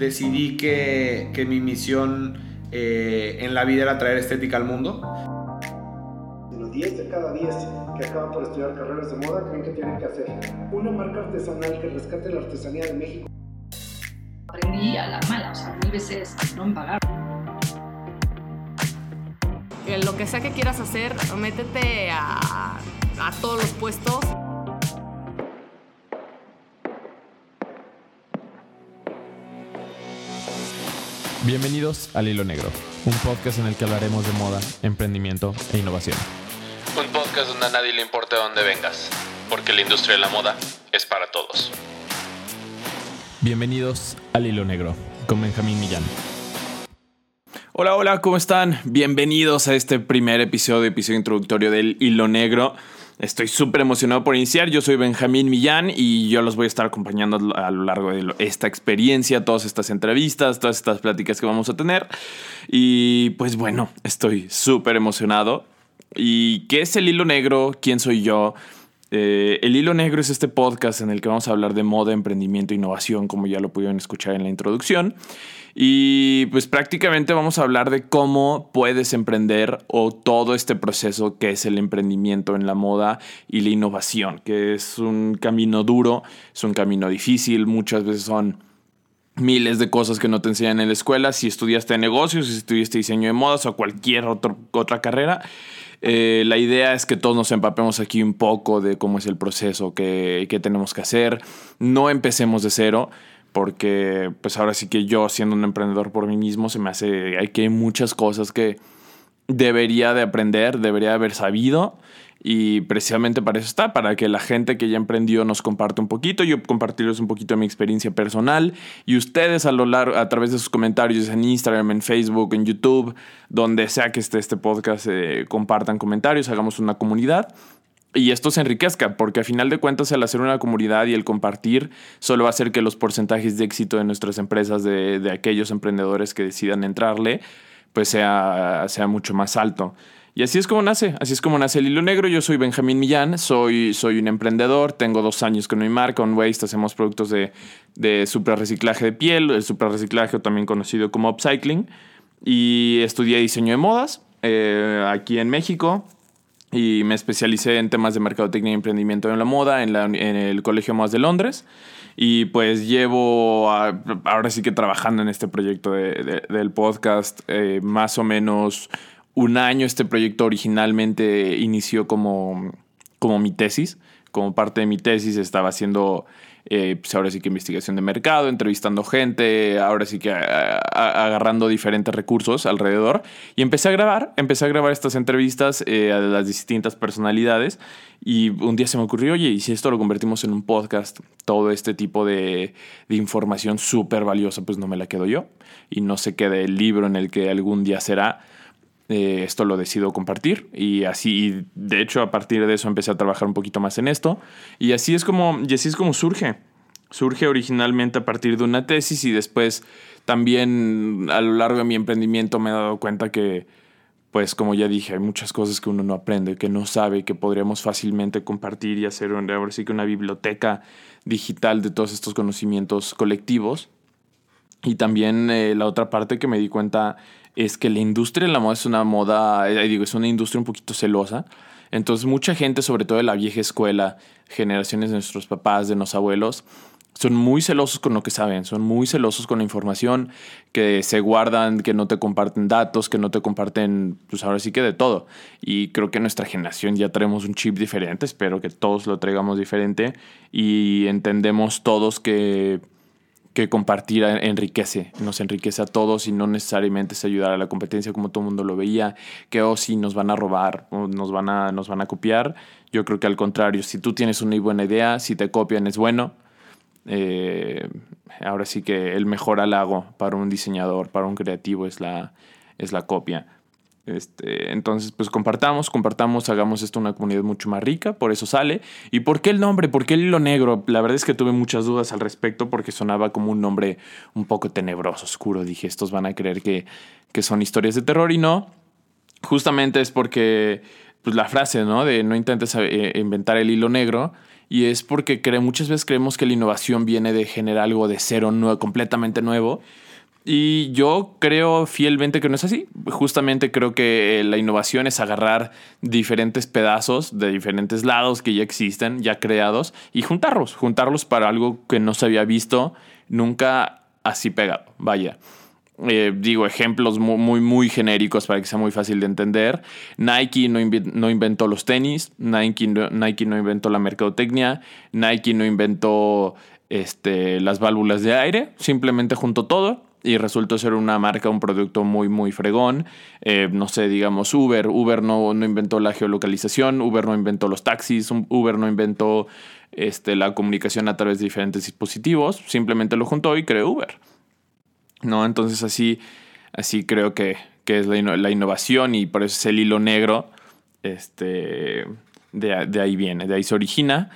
decidí que, que mi misión eh, en la vida era traer estética al mundo. Los 10 de cada 10 que acaban por estudiar carreras de moda creen que tienen que hacer una marca artesanal que rescate la artesanía de México. Aprendí a la mala, o sea, mil veces no me pagaron. Lo que sea que quieras hacer, métete a, a todos los puestos. Bienvenidos al Hilo Negro, un podcast en el que hablaremos de moda, emprendimiento e innovación. Un podcast donde a nadie le importa de dónde vengas, porque la industria de la moda es para todos. Bienvenidos al Hilo Negro, con Benjamín Millán. Hola, hola, ¿cómo están? Bienvenidos a este primer episodio, episodio introductorio del Hilo Negro. Estoy súper emocionado por iniciar. Yo soy Benjamín Millán y yo los voy a estar acompañando a lo largo de esta experiencia, todas estas entrevistas, todas estas pláticas que vamos a tener. Y pues bueno, estoy súper emocionado. ¿Y qué es el hilo negro? ¿Quién soy yo? Eh, el hilo negro es este podcast en el que vamos a hablar de moda, emprendimiento e innovación, como ya lo pudieron escuchar en la introducción. Y pues prácticamente vamos a hablar de cómo puedes emprender o todo este proceso que es el emprendimiento en la moda y la innovación, que es un camino duro, es un camino difícil, muchas veces son miles de cosas que no te enseñan en la escuela, si estudiaste negocios, si estudiaste diseño de modas o cualquier otra carrera. Eh, la idea es que todos nos empapemos aquí un poco de cómo es el proceso, qué, qué tenemos que hacer. No empecemos de cero porque pues ahora sí que yo siendo un emprendedor por mí mismo se me hace, hay que hay muchas cosas que debería de aprender, debería haber sabido y precisamente para eso está, para que la gente que ya emprendió nos comparte un poquito, yo compartirles un poquito de mi experiencia personal y ustedes a lo largo, a través de sus comentarios en Instagram, en Facebook, en YouTube, donde sea que esté este podcast, eh, compartan comentarios, hagamos una comunidad y esto se enriquezca, porque a final de cuentas el hacer una comunidad y el compartir solo va a hacer que los porcentajes de éxito de nuestras empresas, de, de aquellos emprendedores que decidan entrarle, pues sea, sea mucho más alto. Y así es como nace, así es como nace el hilo negro. Yo soy Benjamín Millán, soy, soy un emprendedor, tengo dos años con mi marca, On Waste, hacemos productos de, de super reciclaje de piel, el super reciclaje también conocido como upcycling, y estudié diseño de modas eh, aquí en México y me especialicé en temas de mercadotecnia y emprendimiento en la moda en, la, en el Colegio Modas de Londres. Y pues llevo ahora sí que trabajando en este proyecto de, del podcast eh, más o menos un año. Este proyecto originalmente inició como, como mi tesis. Como parte de mi tesis estaba haciendo eh, pues ahora sí que investigación de mercado, entrevistando gente, ahora sí que agarrando diferentes recursos alrededor. Y empecé a grabar, empecé a grabar estas entrevistas eh, a las distintas personalidades. Y un día se me ocurrió, oye, ¿y si esto lo convertimos en un podcast? Todo este tipo de, información súper valiosa, pues no me la quedo yo. Y no se quede el libro en el que algún día será. Eh, esto lo decido compartir y así, de hecho, a partir de eso empecé a trabajar un poquito más en esto y así es como, así es como surge. Surge originalmente a partir de una tesis y después también a lo largo de mi emprendimiento me he dado cuenta que, pues como ya dije, hay muchas cosas que uno no aprende, que no sabe, que podríamos fácilmente compartir y hacer ahora sí que una biblioteca digital de todos estos conocimientos colectivos. Y también eh, la otra parte que me di cuenta es que la industria de la moda es una moda, eh, digo, es una industria un poquito celosa. Entonces mucha gente, sobre todo de la vieja escuela, generaciones de nuestros papás, de los abuelos, son muy celosos con lo que saben, son muy celosos con la información, que se guardan, que no te comparten datos, que no te comparten, pues ahora sí que de todo. Y creo que nuestra generación ya traemos un chip diferente, espero que todos lo traigamos diferente y entendemos todos que que compartir enriquece, nos enriquece a todos y no necesariamente es ayudar a la competencia como todo el mundo lo veía, que oh, si nos van a robar o nos van a, nos van a copiar. Yo creo que al contrario, si tú tienes una buena idea, si te copian es bueno. Eh, ahora sí que el mejor halago para un diseñador, para un creativo es la, es la copia. Este, entonces, pues compartamos, compartamos, hagamos esto una comunidad mucho más rica, por eso sale. ¿Y por qué el nombre? ¿Por qué el hilo negro? La verdad es que tuve muchas dudas al respecto porque sonaba como un nombre un poco tenebroso, oscuro. Dije, estos van a creer que, que son historias de terror y no. Justamente es porque pues, la frase, ¿no? De no intentes eh, inventar el hilo negro y es porque muchas veces creemos que la innovación viene de generar algo de cero, nuevo, completamente nuevo. Y yo creo fielmente que no es así. Justamente creo que la innovación es agarrar diferentes pedazos de diferentes lados que ya existen, ya creados, y juntarlos, juntarlos para algo que no se había visto nunca así pegado. Vaya. Eh, digo, ejemplos muy, muy, muy, genéricos para que sea muy fácil de entender. Nike no, no inventó los tenis, Nike no, Nike no, inventó la mercadotecnia, Nike no inventó este, las válvulas de aire, simplemente juntó todo y resultó ser una marca, un producto muy, muy fregón. Eh, no sé, digamos Uber. Uber no, no, inventó la geolocalización, Uber no inventó los taxis, Uber no inventó este, la comunicación a través de diferentes dispositivos, simplemente lo juntó y creó Uber. ¿no? Entonces así, así creo que, es la, innovación y por eso es el hilo negro. Este, de, de, ahí viene, de ahí se origina.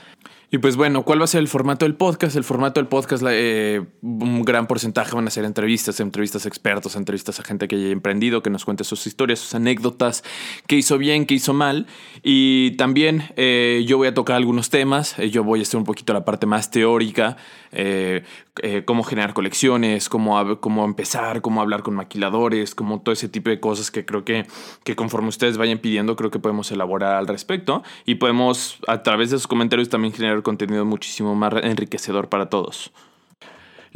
Y pues bueno, ¿cuál va a ser el formato del podcast? El formato del podcast, eh, un gran porcentaje van a ser entrevistas, entrevistas a expertos, entrevistas a gente que haya emprendido, que nos cuente sus historias, sus anécdotas, qué hizo bien, qué hizo mal. Y también eh, yo voy a tocar algunos temas, eh, yo voy a hacer un poquito la parte más teórica, cómo generar colecciones, cómo, cómo empezar, cómo hablar con maquiladores, como todo ese tipo de cosas que creo que, que conforme ustedes vayan pidiendo, creo que podemos elaborar al respecto y podemos a través de sus comentarios también generar contenido muchísimo más enriquecedor para todos.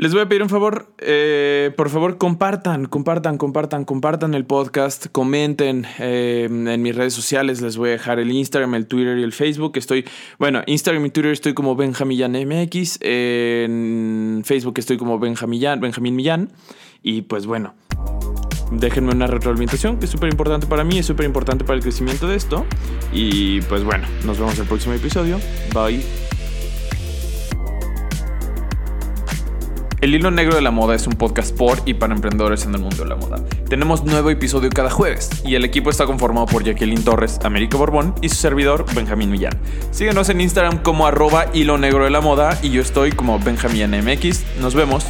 Les voy a pedir un favor, eh, por favor compartan, compartan, compartan, compartan el podcast, comenten eh, en mis redes sociales, les voy a dejar el Instagram, el Twitter y el Facebook. Estoy, bueno, Instagram y Twitter estoy como Benjamillán MX, en Facebook estoy como Benjamillán, Benjamín Millán, y pues bueno, déjenme una retroalimentación que es súper importante para mí, es súper importante para el crecimiento de esto. Y pues bueno, nos vemos en el próximo episodio. Bye. El Hilo Negro de la Moda es un podcast por y para emprendedores en el mundo de la moda. Tenemos nuevo episodio cada jueves y el equipo está conformado por Jacqueline Torres, Américo Borbón y su servidor Benjamín Millán. Síguenos en Instagram como arroba Hilo Negro de la Moda y yo estoy como Benjamín MX. Nos vemos.